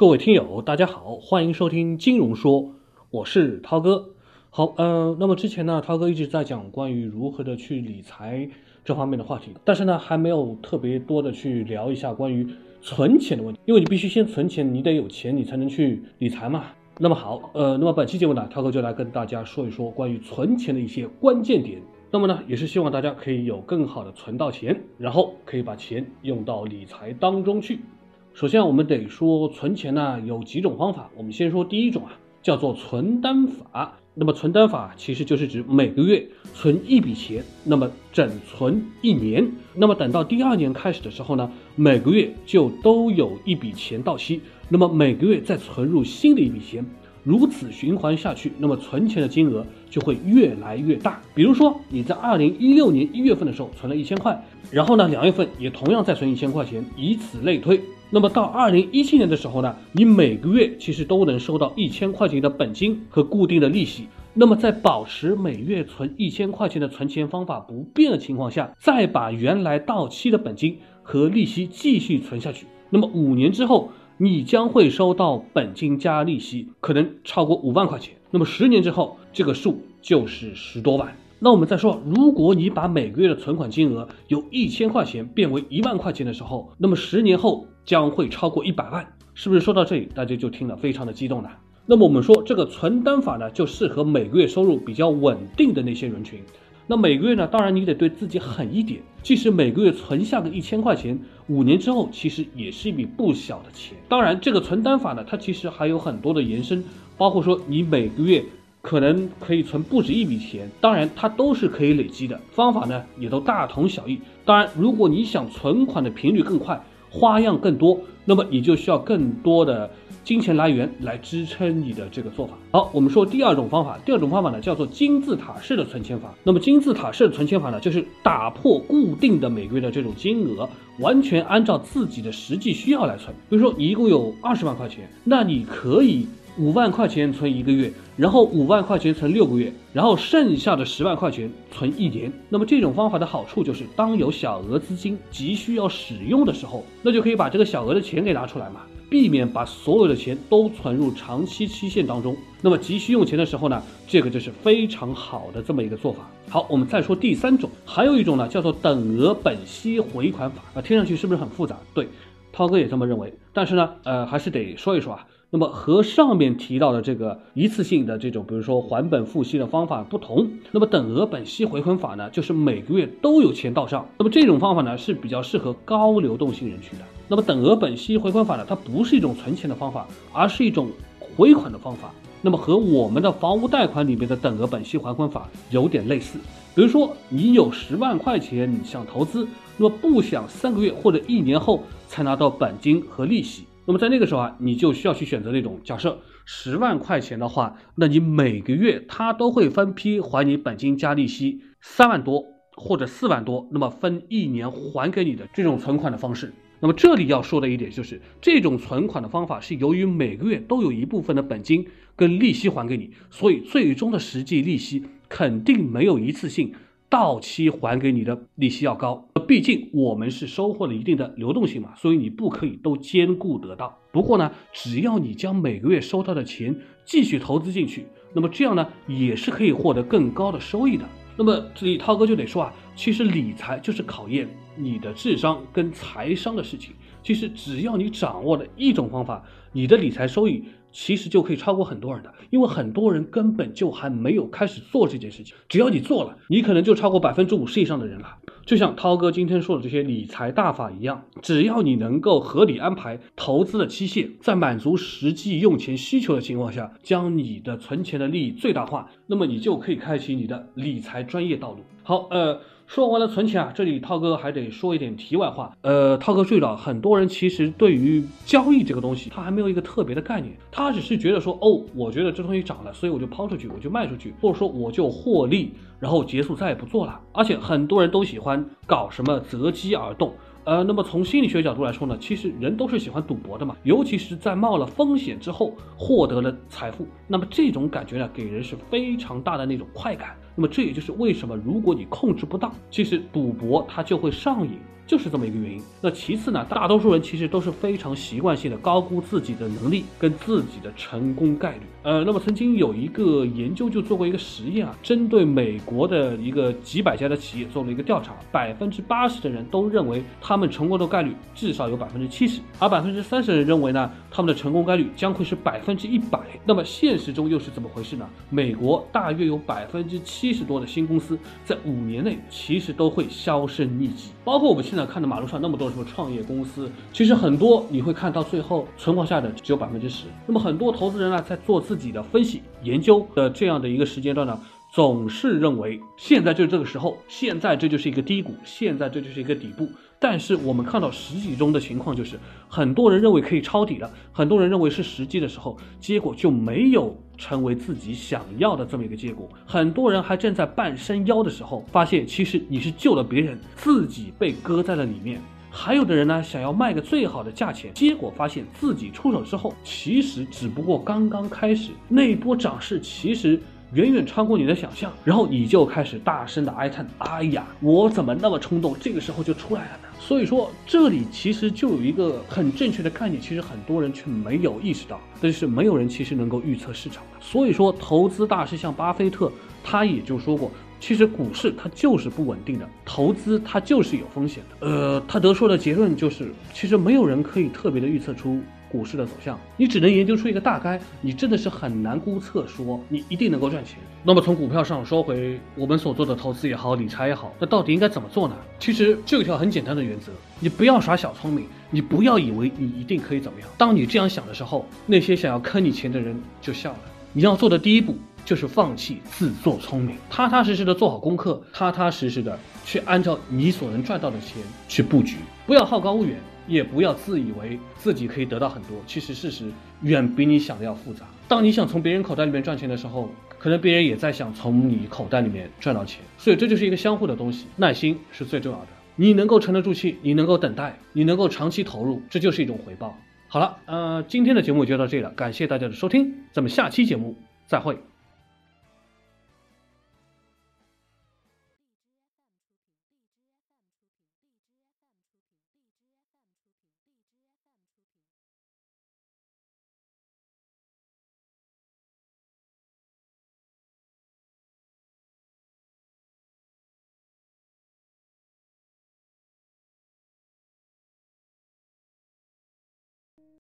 各位听友，大家好，欢迎收听金融说，我是涛哥。好，呃，那么之前呢，涛哥一直在讲关于如何的去理财这方面的话题，但是呢，还没有特别多的去聊一下关于存钱的问题，因为你必须先存钱，你得有钱，你才能去理财嘛。那么好，呃，那么本期节目呢，涛哥就来跟大家说一说关于存钱的一些关键点。那么呢，也是希望大家可以有更好的存到钱，然后可以把钱用到理财当中去。首先，我们得说存钱呢有几种方法。我们先说第一种啊，叫做存单法。那么存单法其实就是指每个月存一笔钱，那么整存一年。那么等到第二年开始的时候呢，每个月就都有一笔钱到期，那么每个月再存入新的一笔钱，如此循环下去，那么存钱的金额就会越来越大。比如说你在二零一六年一月份的时候存了一千块，然后呢两月份也同样再存一千块钱，以此类推。那么到二零一七年的时候呢，你每个月其实都能收到一千块钱的本金和固定的利息。那么在保持每月存一千块钱的存钱方法不变的情况下，再把原来到期的本金和利息继续存下去，那么五年之后，你将会收到本金加利息，可能超过五万块钱。那么十年之后，这个数就是十多万。那我们再说，如果你把每个月的存款金额由一千块钱变为一万块钱的时候，那么十年后将会超过一百万，是不是说到这里大家就听了非常的激动呢？那么我们说这个存单法呢，就适合每个月收入比较稳定的那些人群。那每个月呢，当然你得对自己狠一点，即使每个月存下个一千块钱，五年之后其实也是一笔不小的钱。当然，这个存单法呢，它其实还有很多的延伸，包括说你每个月。可能可以存不止一笔钱，当然它都是可以累积的，方法呢也都大同小异。当然，如果你想存款的频率更快，花样更多，那么你就需要更多的金钱来源来支撑你的这个做法。好，我们说第二种方法，第二种方法呢叫做金字塔式的存钱法。那么金字塔式的存钱法呢，就是打破固定的每个月的这种金额，完全按照自己的实际需要来存。比如说你一共有二十万块钱，那你可以。五万块钱存一个月，然后五万块钱存六个月，然后剩下的十万块钱存一年。那么这种方法的好处就是，当有小额资金急需要使用的时候，那就可以把这个小额的钱给拿出来嘛，避免把所有的钱都存入长期期限当中。那么急需用钱的时候呢，这个就是非常好的这么一个做法。好，我们再说第三种，还有一种呢叫做等额本息回款法啊，听上去是不是很复杂？对，涛哥也这么认为。但是呢，呃，还是得说一说啊。那么和上面提到的这个一次性的这种，比如说还本付息的方法不同，那么等额本息回款法呢，就是每个月都有钱到账。那么这种方法呢是比较适合高流动性人群的。那么等额本息回款法呢，它不是一种存钱的方法，而是一种回款的方法。那么和我们的房屋贷款里面的等额本息还款法有点类似。比如说你有十万块钱想投资，那么不想三个月或者一年后才拿到本金和利息。那么在那个时候啊，你就需要去选择那种假设十万块钱的话，那你每个月他都会分批还你本金加利息三万多或者四万多，那么分一年还给你的这种存款的方式。那么这里要说的一点就是，这种存款的方法是由于每个月都有一部分的本金跟利息还给你，所以最终的实际利息肯定没有一次性。到期还给你的利息要高，毕竟我们是收获了一定的流动性嘛，所以你不可以都兼顾得到。不过呢，只要你将每个月收到的钱继续投资进去，那么这样呢也是可以获得更高的收益的。那么这里涛哥就得说啊，其实理财就是考验你的智商跟财商的事情。其实只要你掌握了一种方法，你的理财收益。其实就可以超过很多人的，因为很多人根本就还没有开始做这件事情。只要你做了，你可能就超过百分之五十以上的人了。就像涛哥今天说的这些理财大法一样，只要你能够合理安排投资的期限，在满足实际用钱需求的情况下，将你的存钱的利益最大化，那么你就可以开启你的理财专业道路。好，呃。说完了存钱啊，这里涛哥还得说一点题外话。呃，涛哥注意到，很多人其实对于交易这个东西，他还没有一个特别的概念，他只是觉得说，哦，我觉得这东西涨了，所以我就抛出去，我就卖出去，或者说我就获利，然后结束再也不做了。而且很多人都喜欢搞什么择机而动。呃，那么从心理学角度来说呢，其实人都是喜欢赌博的嘛，尤其是在冒了风险之后获得了财富，那么这种感觉呢，给人是非常大的那种快感。那么这也就是为什么，如果你控制不当，其实赌博它就会上瘾。就是这么一个原因。那其次呢，大多数人其实都是非常习惯性的高估自己的能力跟自己的成功概率。呃，那么曾经有一个研究就做过一个实验啊，针对美国的一个几百家的企业做了一个调查，百分之八十的人都认为他们成功的概率至少有百分之七十，而百分之三十的人认为呢，他们的成功概率将会是百分之一百。那么现实中又是怎么回事呢？美国大约有百分之七十多的新公司在五年内其实都会销声匿迹，包括我们现在看到马路上那么多什么创业公司，其实很多你会看到最后存活下的只有百分之十。那么很多投资人呢，在做。自己的分析研究的这样的一个时间段呢，总是认为现在就是这个时候，现在这就是一个低谷，现在这就是一个底部。但是我们看到实际中的情况就是，很多人认为可以抄底了，很多人认为是时机的时候，结果就没有成为自己想要的这么一个结果。很多人还正在半山腰的时候，发现其实你是救了别人，自己被搁在了里面。还有的人呢，想要卖个最好的价钱，结果发现自己出手之后，其实只不过刚刚开始，那一波涨势其实远远超过你的想象，然后你就开始大声的哀叹：“哎呀，我怎么那么冲动，这个时候就出来了呢？”所以说，这里其实就有一个很正确的概念，其实很多人却没有意识到，但是没有人其实能够预测市场。所以说，投资大师像巴菲特，他也就说过。其实股市它就是不稳定的，投资它就是有风险的。呃，他得出的结论就是，其实没有人可以特别的预测出股市的走向，你只能研究出一个大概，你真的是很难估测说你一定能够赚钱。那么从股票上说回我们所做的投资也好，理财也好，那到底应该怎么做呢？其实就有一条很简单的原则，你不要耍小聪明，你不要以为你一定可以怎么样。当你这样想的时候，那些想要坑你钱的人就笑了。你要做的第一步。就是放弃自作聪明，踏踏实实的做好功课，踏踏实实的去按照你所能赚到的钱去布局，不要好高骛远，也不要自以为自己可以得到很多，其实事实远比你想的要复杂。当你想从别人口袋里面赚钱的时候，可能别人也在想从你口袋里面赚到钱，所以这就是一个相互的东西，耐心是最重要的。你能够沉得住气，你能够等待，你能够长期投入，这就是一种回报。好了，呃，今天的节目就到这里了，感谢大家的收听，咱们下期节目再会。